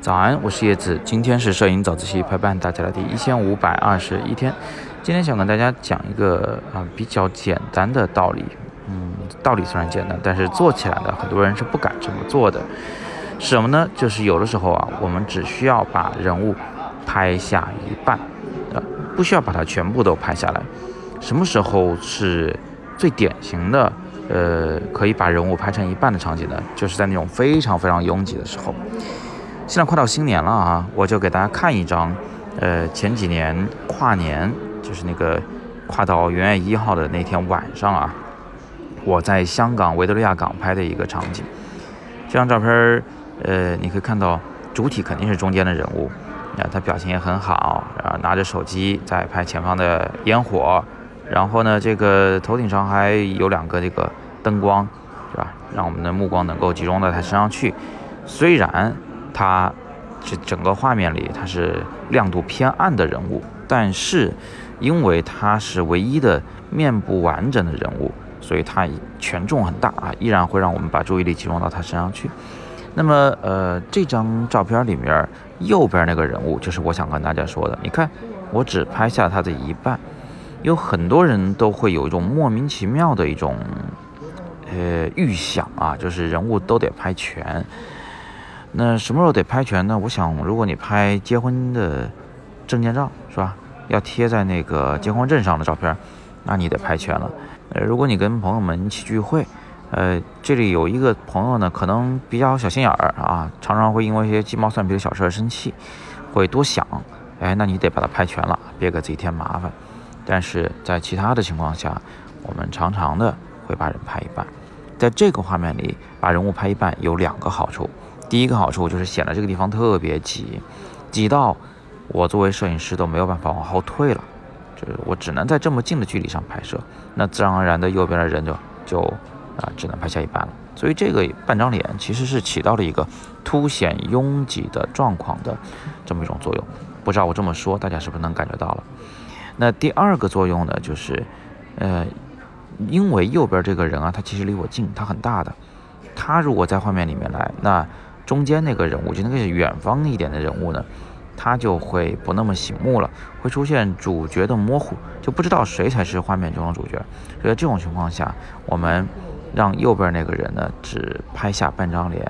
早安，我是叶子，今天是摄影早自习陪伴大家的第一千五百二十一天。今天想跟大家讲一个啊比较简单的道理，嗯，道理虽然简单，但是做起来呢，很多人是不敢这么做的。什么呢？就是有的时候啊，我们只需要把人物拍下一半，啊，不需要把它全部都拍下来。什么时候是最典型的？呃，可以把人物拍成一半的场景呢？就是在那种非常非常拥挤的时候。现在快到新年了啊，我就给大家看一张，呃，前几年跨年，就是那个跨到元月一号的那天晚上啊，我在香港维多利亚港拍的一个场景。这张照片儿，呃，你可以看到主体肯定是中间的人物，啊，他表情也很好，啊，拿着手机在拍前方的烟火，然后呢，这个头顶上还有两个这个灯光，是吧？让我们的目光能够集中到他身上去，虽然。他这整个画面里，他是亮度偏暗的人物，但是因为他是唯一的面部完整的人物，所以他权重很大啊，依然会让我们把注意力集中到他身上去。那么，呃，这张照片里面右边那个人物，就是我想跟大家说的。你看，我只拍下他的一半，有很多人都会有一种莫名其妙的一种呃预想啊，就是人物都得拍全。那什么时候得拍全呢？我想，如果你拍结婚的证件照，是吧？要贴在那个结婚证上的照片，那你得拍全了。呃，如果你跟朋友们一起聚会，呃，这里有一个朋友呢，可能比较小心眼儿啊，常常会因为一些鸡毛蒜皮的小事而生气，会多想。哎，那你得把它拍全了，别给自己添麻烦。但是在其他的情况下，我们常常的会把人拍一半。在这个画面里，把人物拍一半有两个好处。第一个好处就是显得这个地方特别挤，挤到我作为摄影师都没有办法往后退了，就是我只能在这么近的距离上拍摄，那自然而然的右边的人就就啊只能拍下一半了。所以这个半张脸其实是起到了一个凸显拥挤的状况的这么一种作用。不知道我这么说大家是不是能感觉到了？那第二个作用呢，就是呃，因为右边这个人啊，他其实离我近，他很大的，他如果在画面里面来，那中间那个人物，就那个远方一点的人物呢，他就会不那么醒目了，会出现主角的模糊，就不知道谁才是画面中的主角。所以在这种情况下，我们让右边那个人呢只拍下半张脸，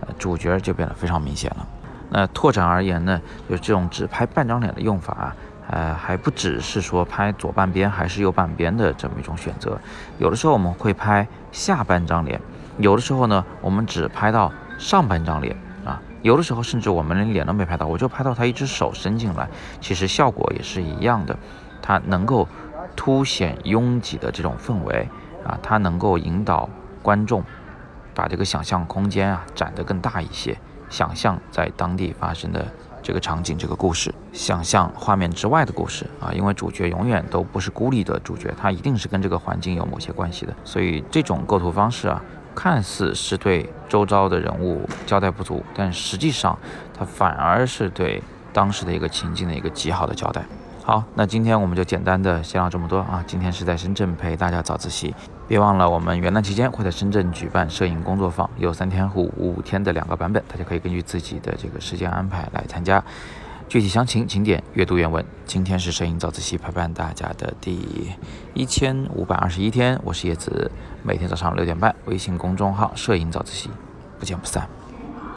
呃，主角就变得非常明显了。那拓展而言呢，就这种只拍半张脸的用法，呃，还不只是说拍左半边还是右半边的这么一种选择。有的时候我们会拍下半张脸，有的时候呢，我们只拍到。上半张脸啊，有的时候甚至我们连脸都没拍到，我就拍到他一只手伸进来，其实效果也是一样的，它能够凸显拥挤的这种氛围啊，它能够引导观众把这个想象空间啊展得更大一些，想象在当地发生的这个场景、这个故事，想象画面之外的故事啊，因为主角永远都不是孤立的主角，他一定是跟这个环境有某些关系的，所以这种构图方式啊。看似是对周遭的人物交代不足，但实际上它反而是对当时的一个情境的一个极好的交代。好，那今天我们就简单的先聊这么多啊。今天是在深圳陪大家早自习，别忘了我们元旦期间会在深圳举办摄影工作坊，有三天和五天的两个版本，大家可以根据自己的这个时间安排来参加。具体详情请点阅读原文。今天是摄影早自习陪伴大家的第一千五百二十一天，我是叶子，每天早上六点半，微信公众号“摄影早自习”，不见不散。